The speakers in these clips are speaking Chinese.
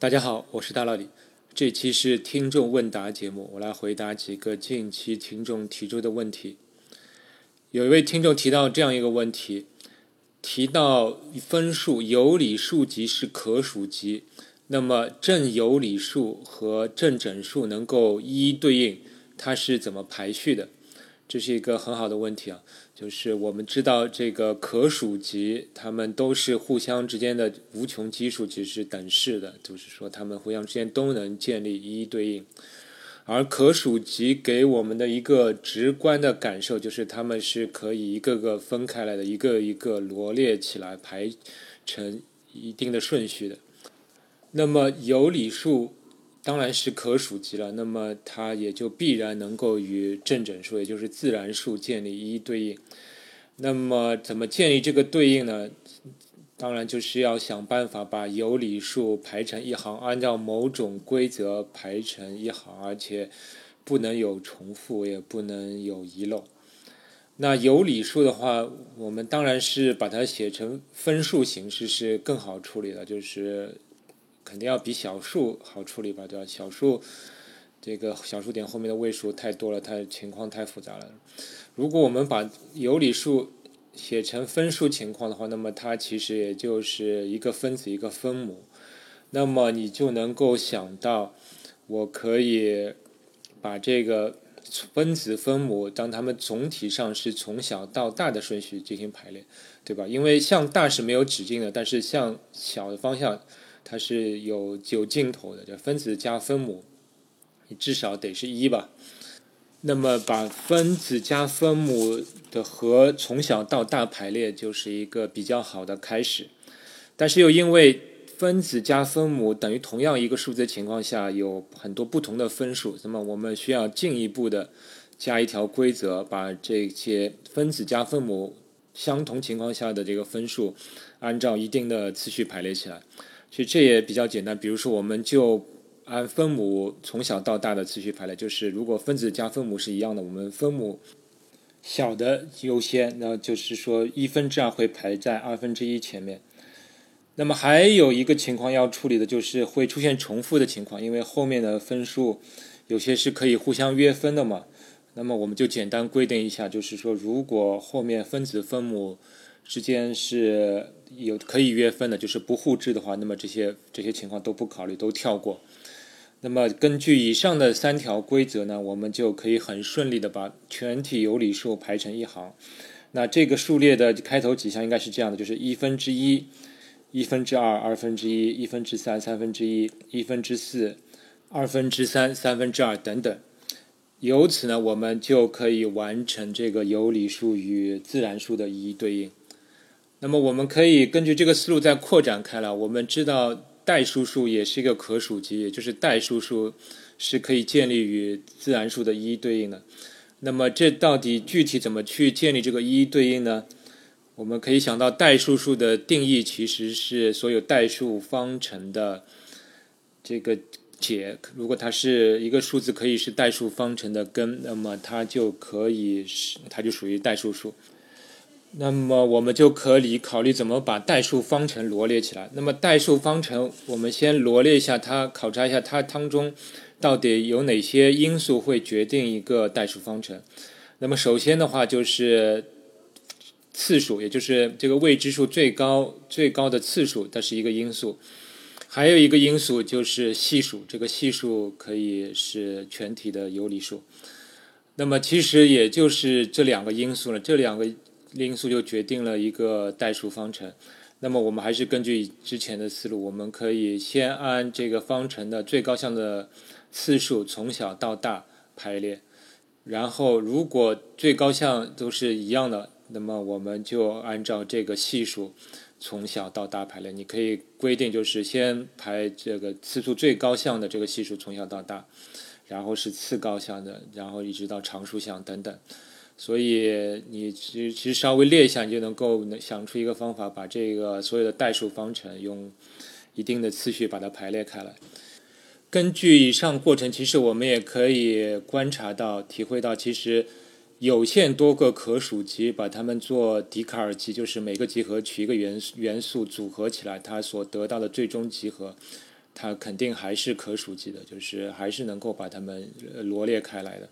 大家好，我是大老李。这期是听众问答节目，我来回答几个近期听众提出的问题。有一位听众提到这样一个问题，提到分数有理数集是可数集，那么正有理数和正整数能够一一对应，它是怎么排序的？这是一个很好的问题啊。就是我们知道这个可数集，它们都是互相之间的无穷基数，其实是等式的，就是说它们互相之间都能建立一一对应。而可数集给我们的一个直观的感受，就是它们是可以一个个分开来的，一个一个罗列起来排成一定的顺序的。那么有理数。当然是可数集了，那么它也就必然能够与正整数，也就是自然数建立一一对应。那么怎么建立这个对应呢？当然就是要想办法把有理数排成一行，按照某种规则排成一行，而且不能有重复，也不能有遗漏。那有理数的话，我们当然是把它写成分数形式是更好处理的，就是。肯定要比小数好处理吧，对吧？小数这个小数点后面的位数太多了，它情况太复杂了。如果我们把有理数写成分数情况的话，那么它其实也就是一个分子一个分母。那么你就能够想到，我可以把这个分子分母当它们总体上是从小到大的顺序进行排列，对吧？因为向大是没有止境的，但是向小的方向。它是有有尽头的，就分子加分母，你至少得是一吧。那么把分子加分母的和从小到大排列，就是一个比较好的开始。但是又因为分子加分母等于同样一个数字情况下，有很多不同的分数，那么我们需要进一步的加一条规则，把这些分子加分母相同情况下的这个分数，按照一定的次序排列起来。其实这也比较简单，比如说，我们就按分母从小到大的次序排列，就是如果分子加分母是一样的，我们分母小的优先，那就是说一分之二会排在二分之一前面。那么还有一个情况要处理的就是会出现重复的情况，因为后面的分数有些是可以互相约分的嘛。那么我们就简单规定一下，就是说如果后面分子分母之间是有可以约分的，就是不互质的话，那么这些这些情况都不考虑，都跳过。那么根据以上的三条规则呢，我们就可以很顺利的把全体有理数排成一行。那这个数列的开头几项应该是这样的，就是一分之一、一分之二、二分之一、一分之三、三分之一、一分之四、二分之三、三分之二等等。由此呢，我们就可以完成这个有理数与自然数的一一对应。那么我们可以根据这个思路再扩展开来。我们知道代数数也是一个可数集，也就是代数数是可以建立与自然数的一一对应的。那么这到底具体怎么去建立这个一一对应呢？我们可以想到代数数的定义其实是所有代数方程的这个解。如果它是一个数字可以是代数方程的根，那么它就可以是它就属于代数数。那么我们就可以考虑怎么把代数方程罗列起来。那么代数方程，我们先罗列一下它，考察一下它当中到底有哪些因素会决定一个代数方程。那么首先的话就是次数，也就是这个未知数最高最高的次数，它是一个因素。还有一个因素就是系数，这个系数可以是全体的有理数。那么其实也就是这两个因素了，这两个。因素就决定了一个代数方程。那么我们还是根据之前的思路，我们可以先按这个方程的最高项的次数从小到大排列。然后如果最高项都是一样的，那么我们就按照这个系数从小到大排列。你可以规定就是先排这个次数最高项的这个系数从小到大，然后是次高项的，然后一直到常数项等等。所以你其实其实稍微列一下，你就能够想出一个方法，把这个所有的代数方程用一定的次序把它排列开来。根据以上过程，其实我们也可以观察到、体会到，其实有限多个可数集，把它们做笛卡尔集，就是每个集合取一个元元素组合起来，它所得到的最终集合，它肯定还是可数集的，就是还是能够把它们罗列开来的。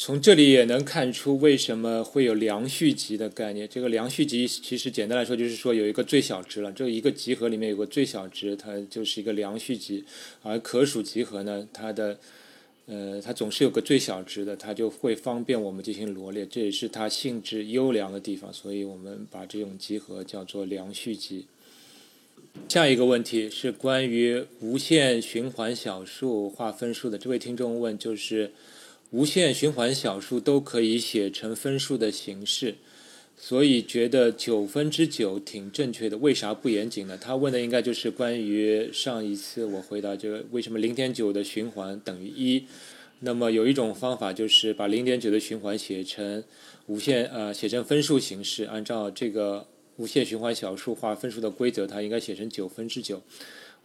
从这里也能看出为什么会有良序集的概念。这个良序集其实简单来说就是说有一个最小值了，这一个集合里面有个最小值，它就是一个良序集。而可数集合呢，它的呃它总是有个最小值的，它就会方便我们进行罗列，这也是它性质优良的地方。所以我们把这种集合叫做良序集。下一个问题是关于无限循环小数划分数的，这位听众问就是。无限循环小数都可以写成分数的形式，所以觉得九分之九挺正确的。为啥不严谨呢？他问的应该就是关于上一次我回答这个为什么零点九的循环等于一。那么有一种方法就是把零点九的循环写成无限呃写成分数形式，按照这个无限循环小数划分数的规则，它应该写成九分之九。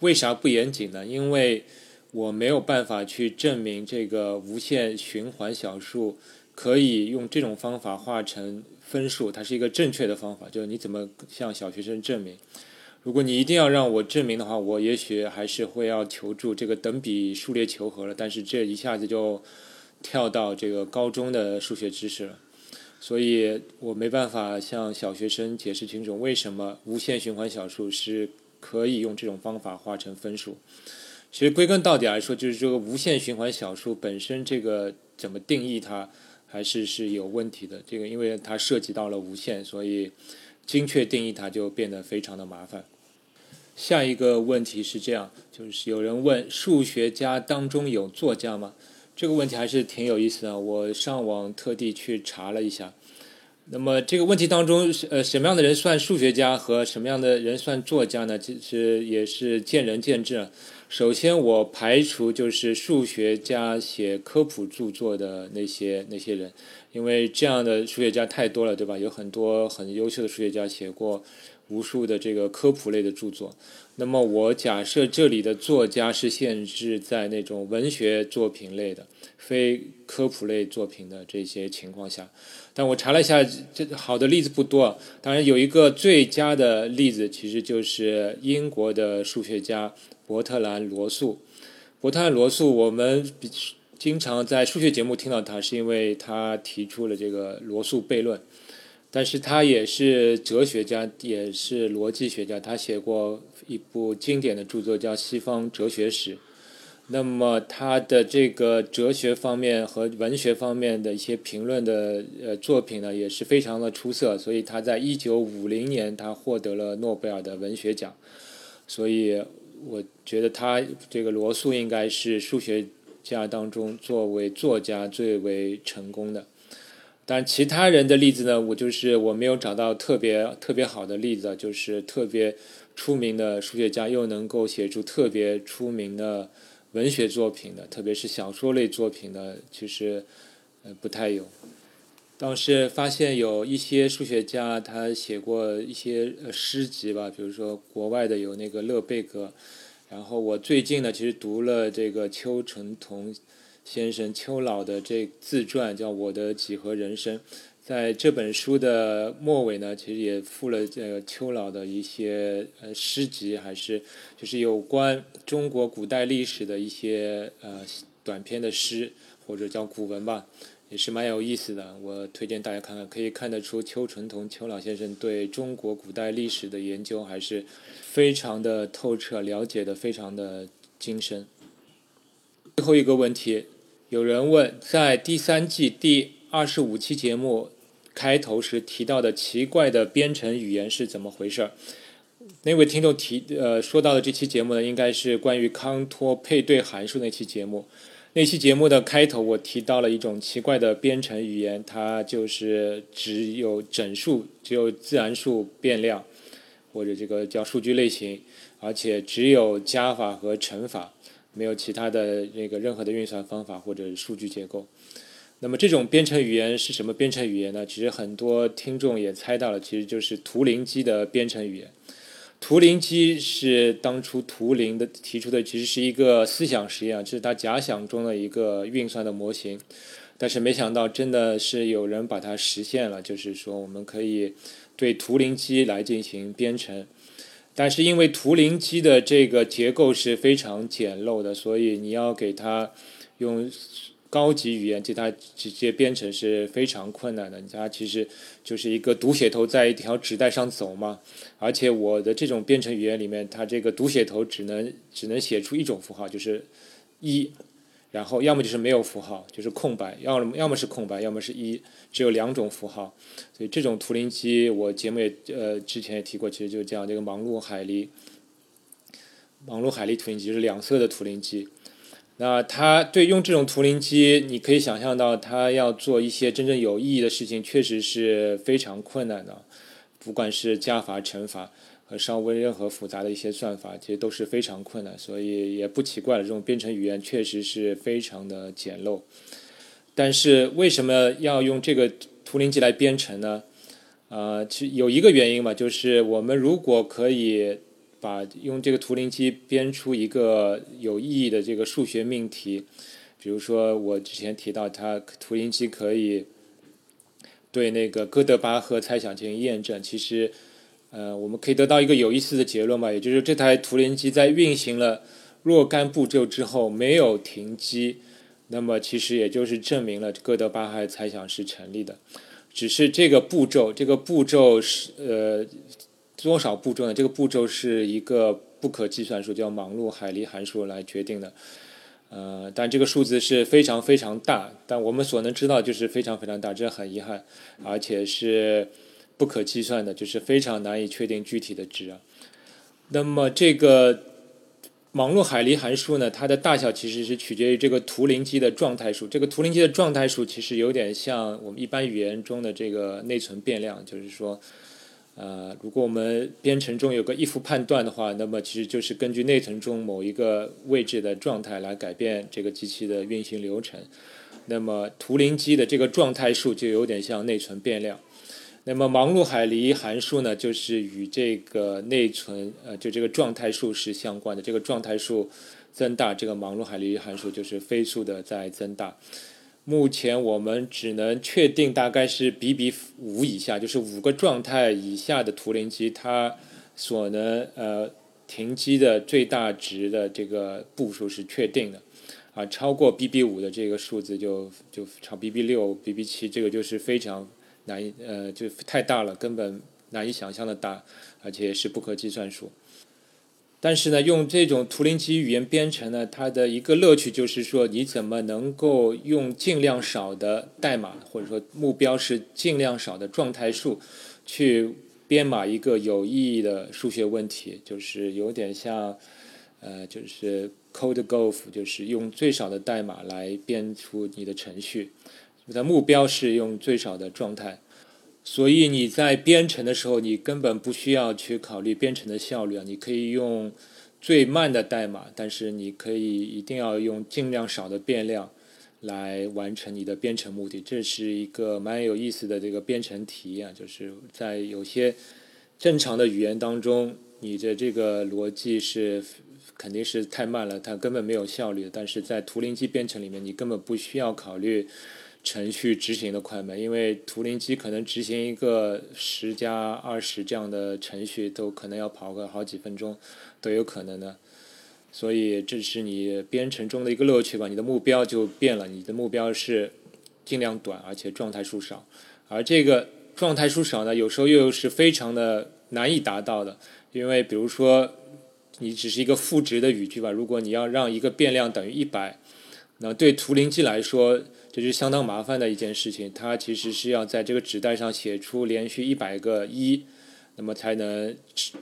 为啥不严谨呢？因为我没有办法去证明这个无限循环小数可以用这种方法化成分数，它是一个正确的方法。就是你怎么向小学生证明？如果你一定要让我证明的话，我也许还是会要求助这个等比数列求和了。但是这一下子就跳到这个高中的数学知识了，所以我没办法向小学生解释清楚为什么无限循环小数是可以用这种方法化成分数。其实归根到底来说，就是这个无限循环小数本身这个怎么定义它，还是是有问题的。这个因为它涉及到了无限，所以精确定义它就变得非常的麻烦。下一个问题是这样，就是有人问数学家当中有作家吗？这个问题还是挺有意思的。我上网特地去查了一下。那么这个问题当中，呃，什么样的人算数学家和什么样的人算作家呢？其实也是见仁见智。首先，我排除就是数学家写科普著作的那些那些人，因为这样的数学家太多了，对吧？有很多很优秀的数学家写过无数的这个科普类的著作。那么，我假设这里的作家是限制在那种文学作品类的、非科普类作品的这些情况下。但我查了一下，这好的例子不多。当然，有一个最佳的例子，其实就是英国的数学家。伯特兰·罗素，伯特兰·罗素，我们经常在数学节目听到他，是因为他提出了这个罗素悖论。但是他也是哲学家，也是逻辑学家，他写过一部经典的著作叫《西方哲学史》。那么他的这个哲学方面和文学方面的一些评论的呃作品呢，也是非常的出色。所以他在一九五零年，他获得了诺贝尔的文学奖。所以。我觉得他这个罗素应该是数学家当中作为作家最为成功的。但其他人的例子呢，我就是我没有找到特别特别好的例子，就是特别出名的数学家又能够写出特别出名的文学作品的，特别是小说类作品的，其实呃不太有。倒是发现有一些数学家，他写过一些诗集吧，比如说国外的有那个勒贝格，然后我最近呢，其实读了这个邱成桐先生邱老的这自传，叫《我的几何人生》。在这本书的末尾呢，其实也附了呃邱老的一些呃诗集，还是就是有关中国古代历史的一些呃短篇的诗，或者叫古文吧。也是蛮有意思的，我推荐大家看看，可以看得出邱纯同邱老先生对中国古代历史的研究还是非常的透彻，了解的非常的精深。最后一个问题，有人问，在第三季第二十五期节目开头时提到的奇怪的编程语言是怎么回事？那位听众提呃说到的这期节目呢，应该是关于康托配对函数那期节目。那期节目的开头，我提到了一种奇怪的编程语言，它就是只有整数，只有自然数变量，或者这个叫数据类型，而且只有加法和乘法，没有其他的那个任何的运算方法或者数据结构。那么这种编程语言是什么编程语言呢？其实很多听众也猜到了，其实就是图灵机的编程语言。图灵机是当初图灵的提出的，其实是一个思想实验，这是他假想中的一个运算的模型，但是没想到真的是有人把它实现了，就是说我们可以对图灵机来进行编程。但是因为图灵机的这个结构是非常简陋的，所以你要给它用高级语言给它直接编程是非常困难的。它其实就是一个读写头在一条纸带上走嘛，而且我的这种编程语言里面，它这个读写头只能只能写出一种符号，就是一。然后要么就是没有符号，就是空白；要么要么是空白，要么是一，只有两种符号。所以这种图灵机，我节目也呃之前也提过，其实就叫这个忙碌海狸。忙碌海狸图灵机是两色的图灵机。那它对用这种图灵机，你可以想象到，它要做一些真正有意义的事情，确实是非常困难的，不管是加法、乘法。和稍微任何复杂的一些算法，其实都是非常困难，所以也不奇怪了。这种编程语言确实是非常的简陋。但是为什么要用这个图灵机来编程呢？呃，其实有一个原因嘛，就是我们如果可以把用这个图灵机编出一个有意义的这个数学命题，比如说我之前提到，它图灵机可以对那个哥德巴赫猜想进行验证，其实。呃，我们可以得到一个有意思的结论吧，也就是这台图灵机在运行了若干步骤之后没有停机，那么其实也就是证明了哥德巴赫猜想是成立的。只是这个步骤，这个步骤是呃多少步骤呢？这个步骤是一个不可计算数，叫忙碌海狸函数来决定的。呃，但这个数字是非常非常大，但我们所能知道就是非常非常大，这很遗憾，而且是。不可计算的，就是非常难以确定具体的值啊。那么这个忙碌海狸函数呢，它的大小其实是取决于这个图灵机的状态数。这个图灵机的状态数其实有点像我们一般语言中的这个内存变量，就是说，呃，如果我们编程中有个 if 判断的话，那么其实就是根据内存中某一个位置的状态来改变这个机器的运行流程。那么图灵机的这个状态数就有点像内存变量。那么忙碌海狸函数呢，就是与这个内存呃，就这个状态数是相关的。这个状态数增大，这个忙碌海狸函数就是飞速的在增大。目前我们只能确定大概是比比五以下，就是五个状态以下的图灵机，它所能呃停机的最大值的这个步数是确定的。啊，超过 B B 五的这个数字就就超 B B 六、B B 七，这个就是非常。难以呃，就太大了，根本难以想象的大，而且是不可计算数。但是呢，用这种图灵机语言编程呢，它的一个乐趣就是说，你怎么能够用尽量少的代码，或者说目标是尽量少的状态数，去编码一个有意义的数学问题，就是有点像呃，就是 code golf，就是用最少的代码来编出你的程序。你的目标是用最少的状态，所以你在编程的时候，你根本不需要去考虑编程的效率啊！你可以用最慢的代码，但是你可以一定要用尽量少的变量来完成你的编程目的。这是一个蛮有意思的这个编程题啊，就是在有些正常的语言当中，你的这个逻辑是肯定是太慢了，它根本没有效率。但是在图灵机编程里面，你根本不需要考虑。程序执行的快慢，因为图灵机可能执行一个十加二十这样的程序，都可能要跑个好几分钟，都有可能的。所以这是你编程中的一个乐趣吧？你的目标就变了，你的目标是尽量短，而且状态数少。而这个状态数少呢，有时候又是非常的难以达到的，因为比如说你只是一个赋值的语句吧，如果你要让一个变量等于一百，那对图灵机来说。这是相当麻烦的一件事情，它其实是要在这个纸袋上写出连续一百个一，那么才能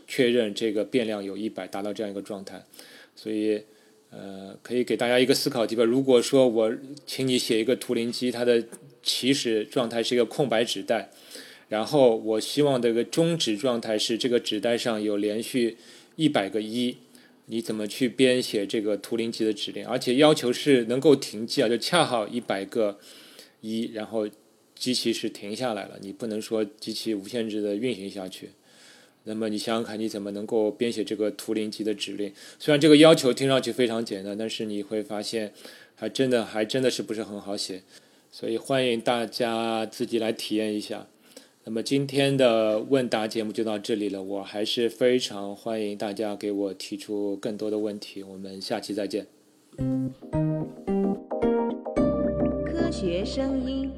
确认这个变量有一百，达到这样一个状态。所以，呃，可以给大家一个思考题吧。如果说我请你写一个图灵机，它的起始状态是一个空白纸袋，然后我希望这个终止状态是这个纸袋上有连续一百个一。你怎么去编写这个图灵机的指令？而且要求是能够停机啊，就恰好一百个一，然后机器是停下来了。你不能说机器无限制的运行下去。那么你想想看，你怎么能够编写这个图灵机的指令？虽然这个要求听上去非常简单，但是你会发现，还真的还真的是不是很好写。所以欢迎大家自己来体验一下。那么今天的问答节目就到这里了，我还是非常欢迎大家给我提出更多的问题，我们下期再见。科学声音。